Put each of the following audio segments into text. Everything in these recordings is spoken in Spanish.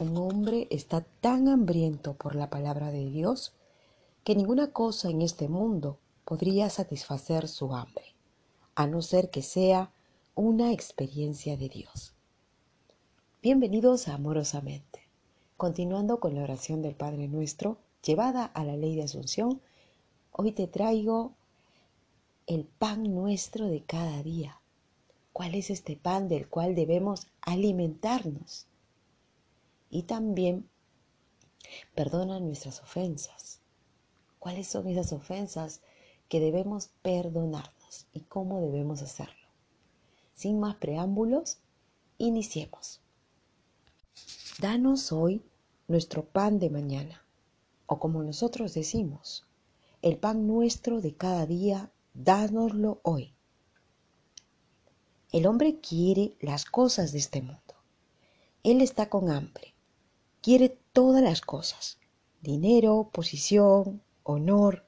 Un hombre está tan hambriento por la palabra de Dios que ninguna cosa en este mundo podría satisfacer su hambre, a no ser que sea una experiencia de Dios. Bienvenidos Amorosamente. Continuando con la oración del Padre Nuestro, llevada a la ley de Asunción, hoy te traigo el pan nuestro de cada día. ¿Cuál es este pan del cual debemos alimentarnos? Y también perdona nuestras ofensas. ¿Cuáles son esas ofensas que debemos perdonarnos y cómo debemos hacerlo? Sin más preámbulos, iniciemos. Danos hoy nuestro pan de mañana, o como nosotros decimos, el pan nuestro de cada día, dánoslo hoy. El hombre quiere las cosas de este mundo. Él está con hambre quiere todas las cosas, dinero, posición, honor,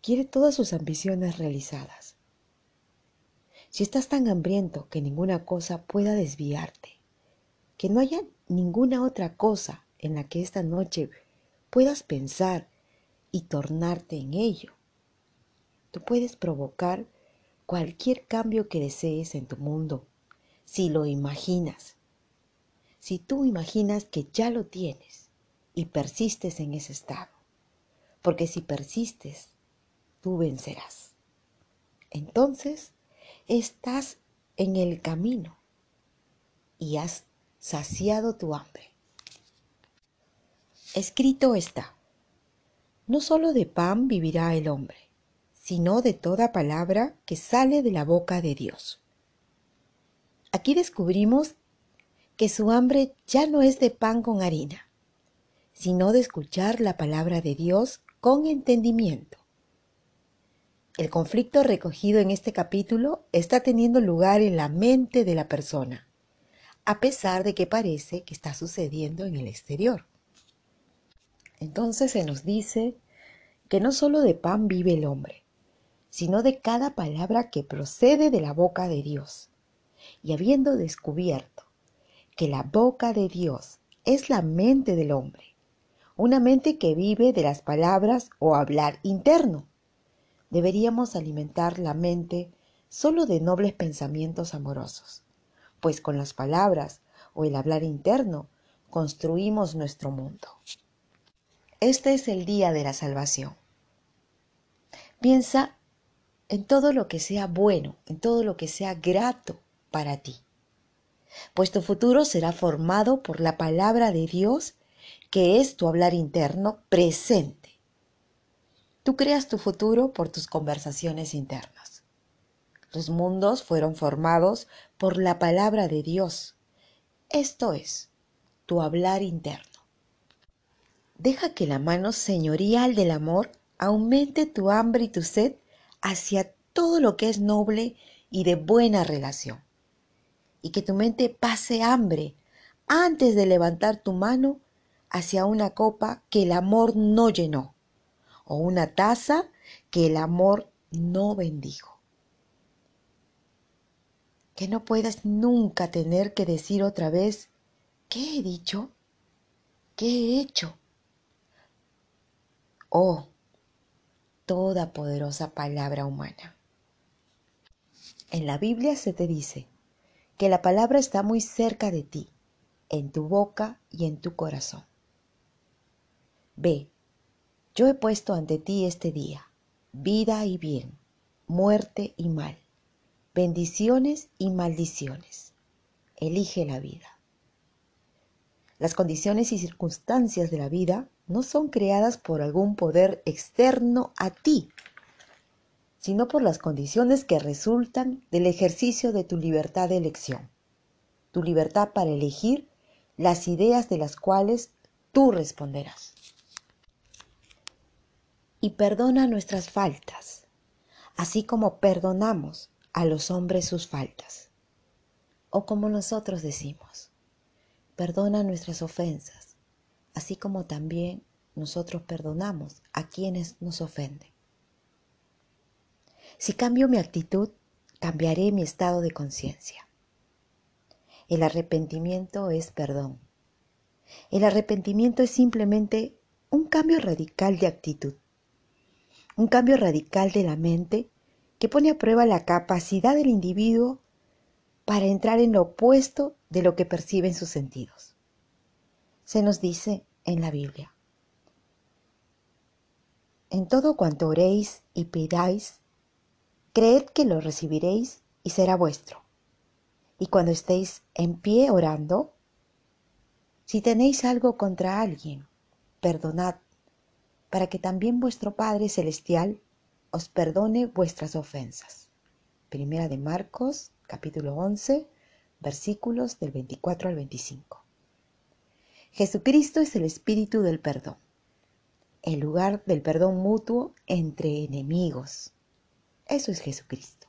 quiere todas sus ambiciones realizadas. Si estás tan hambriento que ninguna cosa pueda desviarte, que no haya ninguna otra cosa en la que esta noche puedas pensar y tornarte en ello, tú puedes provocar cualquier cambio que desees en tu mundo si lo imaginas si tú imaginas que ya lo tienes y persistes en ese estado. Porque si persistes, tú vencerás. Entonces, estás en el camino y has saciado tu hambre. Escrito está, no solo de pan vivirá el hombre, sino de toda palabra que sale de la boca de Dios. Aquí descubrimos que su hambre ya no es de pan con harina, sino de escuchar la palabra de Dios con entendimiento. El conflicto recogido en este capítulo está teniendo lugar en la mente de la persona, a pesar de que parece que está sucediendo en el exterior. Entonces se nos dice que no solo de pan vive el hombre, sino de cada palabra que procede de la boca de Dios. Y habiendo descubierto que la boca de Dios es la mente del hombre, una mente que vive de las palabras o hablar interno. Deberíamos alimentar la mente solo de nobles pensamientos amorosos, pues con las palabras o el hablar interno construimos nuestro mundo. Este es el día de la salvación. Piensa en todo lo que sea bueno, en todo lo que sea grato para ti pues tu futuro será formado por la palabra de Dios, que es tu hablar interno presente. Tú creas tu futuro por tus conversaciones internas. Los mundos fueron formados por la palabra de Dios. Esto es, tu hablar interno. Deja que la mano señorial del amor aumente tu hambre y tu sed hacia todo lo que es noble y de buena relación y que tu mente pase hambre antes de levantar tu mano hacia una copa que el amor no llenó o una taza que el amor no bendijo. Que no puedas nunca tener que decir otra vez, ¿qué he dicho? ¿Qué he hecho? Oh, toda poderosa palabra humana. En la Biblia se te dice, que la palabra está muy cerca de ti, en tu boca y en tu corazón. Ve, yo he puesto ante ti este día vida y bien, muerte y mal, bendiciones y maldiciones. Elige la vida. Las condiciones y circunstancias de la vida no son creadas por algún poder externo a ti, sino por las condiciones que resultan del ejercicio de tu libertad de elección, tu libertad para elegir las ideas de las cuales tú responderás. Y perdona nuestras faltas, así como perdonamos a los hombres sus faltas. O como nosotros decimos, perdona nuestras ofensas, así como también nosotros perdonamos a quienes nos ofenden. Si cambio mi actitud, cambiaré mi estado de conciencia. El arrepentimiento es perdón. El arrepentimiento es simplemente un cambio radical de actitud, un cambio radical de la mente que pone a prueba la capacidad del individuo para entrar en lo opuesto de lo que perciben sus sentidos. Se nos dice en la Biblia, en todo cuanto oréis y pidáis, creed que lo recibiréis y será vuestro. Y cuando estéis en pie orando, si tenéis algo contra alguien, perdonad, para que también vuestro Padre Celestial os perdone vuestras ofensas. Primera de Marcos, capítulo 11, versículos del 24 al 25. Jesucristo es el espíritu del perdón, el lugar del perdón mutuo entre enemigos. Eso es Jesucristo,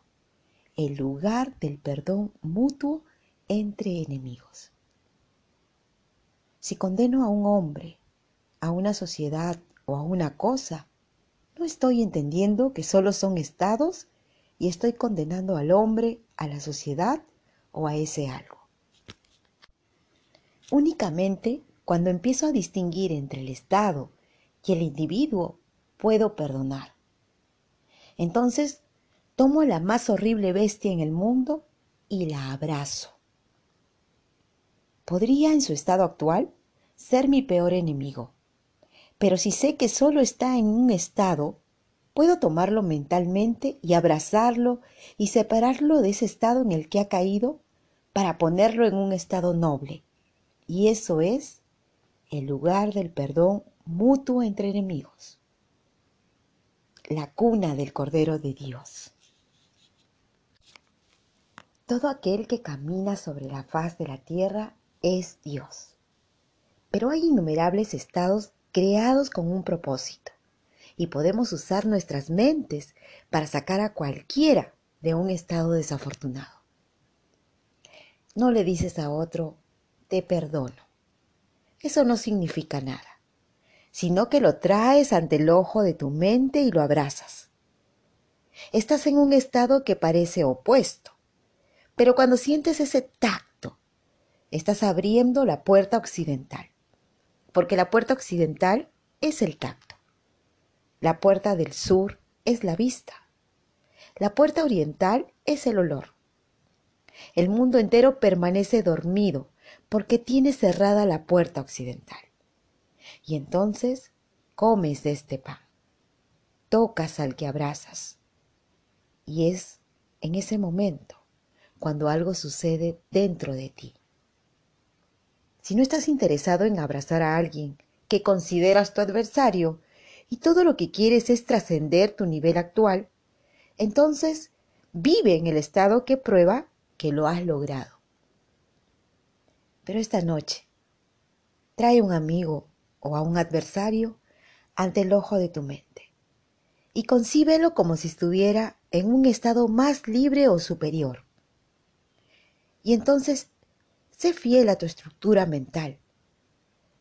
el lugar del perdón mutuo entre enemigos. Si condeno a un hombre, a una sociedad o a una cosa, no estoy entendiendo que solo son estados y estoy condenando al hombre, a la sociedad o a ese algo. Únicamente cuando empiezo a distinguir entre el Estado y el individuo, puedo perdonar. Entonces, tomo la más horrible bestia en el mundo y la abrazo. Podría, en su estado actual, ser mi peor enemigo, pero si sé que solo está en un estado, puedo tomarlo mentalmente y abrazarlo y separarlo de ese estado en el que ha caído para ponerlo en un estado noble. Y eso es el lugar del perdón mutuo entre enemigos, la cuna del Cordero de Dios. Todo aquel que camina sobre la faz de la tierra es Dios. Pero hay innumerables estados creados con un propósito y podemos usar nuestras mentes para sacar a cualquiera de un estado desafortunado. No le dices a otro, te perdono eso no significa nada, sino que lo traes ante el ojo de tu mente y lo abrazas. Estás en un estado que parece opuesto, pero cuando sientes ese tacto, estás abriendo la puerta occidental, porque la puerta occidental es el tacto. La puerta del sur es la vista. La puerta oriental es el olor. El mundo entero permanece dormido porque tiene cerrada la puerta occidental. Y entonces comes de este pan, tocas al que abrazas. Y es en ese momento cuando algo sucede dentro de ti. Si no estás interesado en abrazar a alguien que consideras tu adversario y todo lo que quieres es trascender tu nivel actual, entonces vive en el estado que prueba que lo has logrado. Pero esta noche, trae un amigo o a un adversario ante el ojo de tu mente y concíbelo como si estuviera en un estado más libre o superior. Y entonces, sé fiel a tu estructura mental.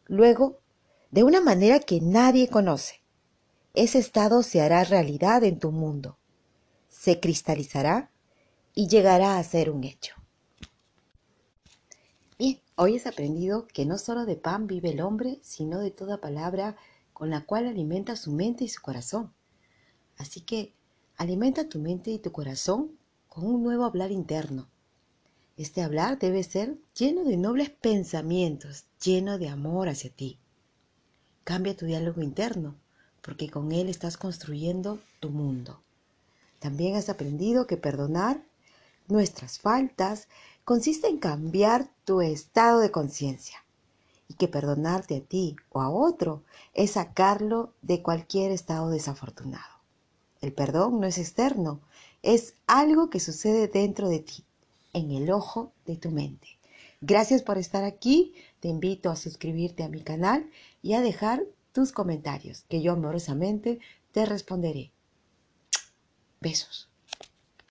Luego, de una manera que nadie conoce, ese estado se hará realidad en tu mundo, se cristalizará y llegará a ser un hecho. Hoy has aprendido que no solo de pan vive el hombre, sino de toda palabra con la cual alimenta su mente y su corazón. Así que alimenta tu mente y tu corazón con un nuevo hablar interno. Este hablar debe ser lleno de nobles pensamientos, lleno de amor hacia ti. Cambia tu diálogo interno, porque con él estás construyendo tu mundo. También has aprendido que perdonar nuestras faltas consiste en cambiar tu estado de conciencia y que perdonarte a ti o a otro es sacarlo de cualquier estado desafortunado. El perdón no es externo, es algo que sucede dentro de ti, en el ojo de tu mente. Gracias por estar aquí, te invito a suscribirte a mi canal y a dejar tus comentarios, que yo amorosamente te responderé. Besos.